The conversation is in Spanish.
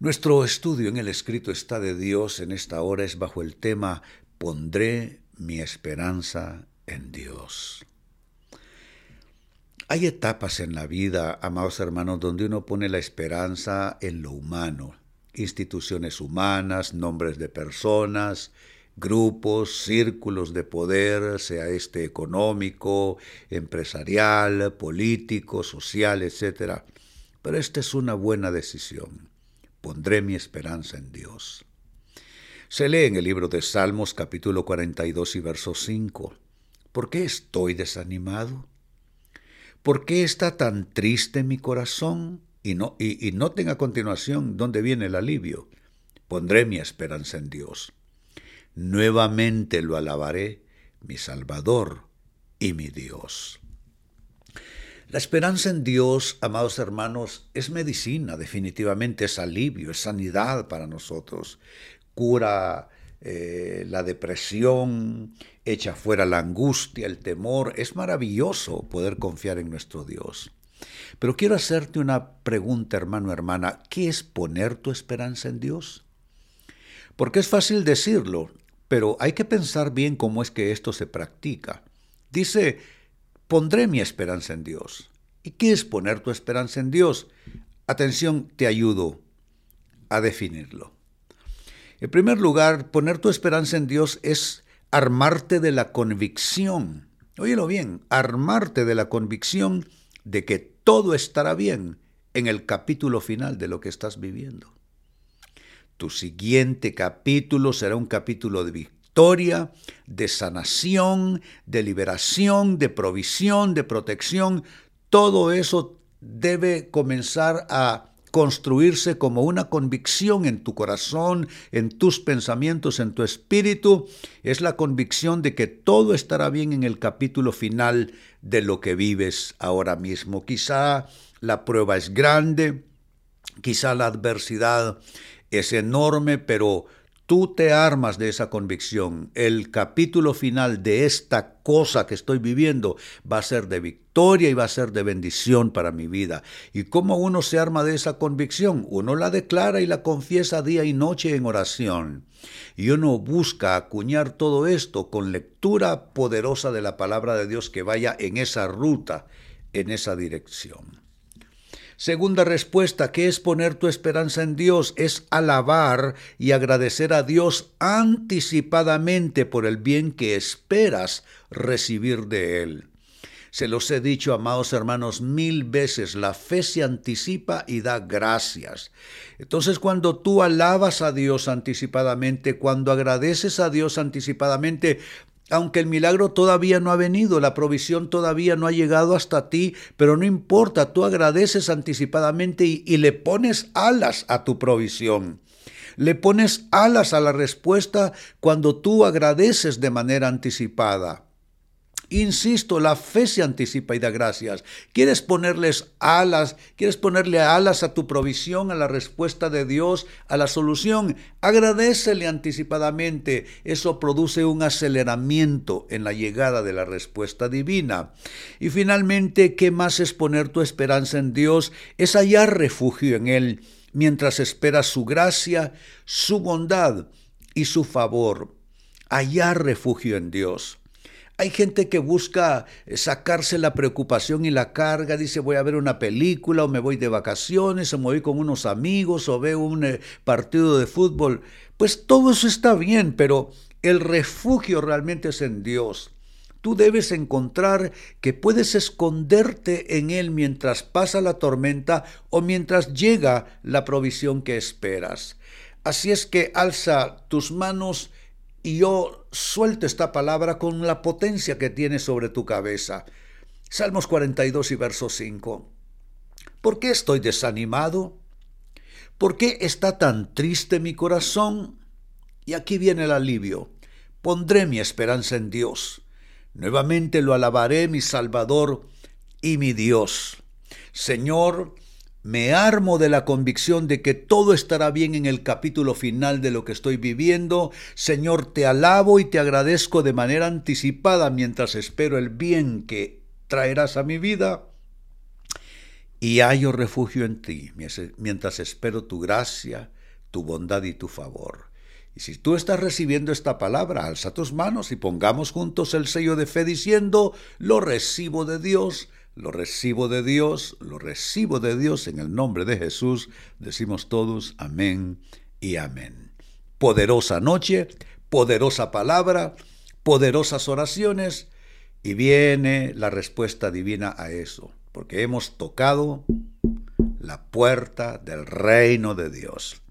Nuestro estudio en el escrito está de Dios en esta hora es bajo el tema Pondré mi esperanza en Dios. Hay etapas en la vida, amados hermanos, donde uno pone la esperanza en lo humano, instituciones humanas, nombres de personas, grupos, círculos de poder, sea este económico, empresarial, político, social, etc. Pero esta es una buena decisión pondré mi esperanza en Dios. Se lee en el libro de Salmos capítulo 42 y verso 5. ¿Por qué estoy desanimado? ¿Por qué está tan triste mi corazón? Y, no, y, y noten a continuación dónde viene el alivio. Pondré mi esperanza en Dios. Nuevamente lo alabaré, mi Salvador y mi Dios. La esperanza en Dios, amados hermanos, es medicina, definitivamente es alivio, es sanidad para nosotros. Cura eh, la depresión, echa fuera la angustia, el temor. Es maravilloso poder confiar en nuestro Dios. Pero quiero hacerte una pregunta, hermano, hermana. ¿Qué es poner tu esperanza en Dios? Porque es fácil decirlo, pero hay que pensar bien cómo es que esto se practica. Dice pondré mi esperanza en Dios. ¿Y qué es poner tu esperanza en Dios? Atención, te ayudo a definirlo. En primer lugar, poner tu esperanza en Dios es armarte de la convicción, óyelo bien, armarte de la convicción de que todo estará bien en el capítulo final de lo que estás viviendo. Tu siguiente capítulo será un capítulo de de sanación, de liberación, de provisión, de protección. Todo eso debe comenzar a construirse como una convicción en tu corazón, en tus pensamientos, en tu espíritu, es la convicción de que todo estará bien en el capítulo final de lo que vives ahora mismo. Quizá la prueba es grande, quizá la adversidad es enorme, pero tú te armas de esa convicción, el capítulo final de esta cosa que estoy viviendo va a ser de victoria y va a ser de bendición para mi vida. ¿Y cómo uno se arma de esa convicción? Uno la declara y la confiesa día y noche en oración. Y uno busca acuñar todo esto con lectura poderosa de la palabra de Dios que vaya en esa ruta, en esa dirección. Segunda respuesta, que es poner tu esperanza en Dios, es alabar y agradecer a Dios anticipadamente por el bien que esperas recibir de Él. Se los he dicho, amados hermanos, mil veces, la fe se anticipa y da gracias. Entonces cuando tú alabas a Dios anticipadamente, cuando agradeces a Dios anticipadamente, aunque el milagro todavía no ha venido, la provisión todavía no ha llegado hasta ti, pero no importa, tú agradeces anticipadamente y, le pones alas a tu provisión. Le pones alas a la respuesta cuando tú agradeces de manera anticipada. Insisto, la fe se anticipa y da gracias. ¿Quieres ponerles alas? ¿Quieres ponerle alas a tu provisión, a la respuesta de Dios, a la solución? Agradecele anticipadamente. Eso produce un aceleramiento en la llegada de la respuesta divina. Y finalmente, ¿qué más es poner tu esperanza en Dios? Es hallar refugio en Él mientras esperas su gracia, su bondad y su favor. Hallar refugio en Dios. Hay gente que busca eh, sacarse la preocupación y la carga, dice voy a ver una película o me voy de vacaciones o me voy con unos amigos o veo un eh, partido de fútbol. Pues todo eso está bien, pero el refugio realmente es en Dios. Tú debes encontrar que puedes esconderte en Él mientras pasa la tormenta o mientras llega la provisión que esperas. Así es que alza tus manos y yo suelto esta palabra con la potencia que tiene sobre tu cabeza. Salmos 42 y verso 5. ¿Por qué estoy desanimado? ¿Por qué está tan triste mi corazón? Y aquí viene el alivio. Pondré mi esperanza en Dios. Nuevamente lo alabaré, mi Salvador y mi Dios. Señor, me armo de la convicción de que todo estará bien en el capítulo final de lo que estoy viviendo. Señor, te alabo y te agradezco de manera anticipada mientras espero el bien que traerás a mi vida. y hallo refugio en ti, mientras espero tu gracia, tu bondad y tu favor. Y si tú estás recibiendo esta palabra, alza tus manos y pongamos juntos el sello de fe diciendo, lo recibo de Dios, lo recibo de Dios, lo recibo de Dios en el nombre de Jesús. Decimos todos, amén y amén. Poderosa noche, poderosa palabra, poderosas oraciones y viene la respuesta divina a eso, porque hemos tocado la puerta del reino de Dios.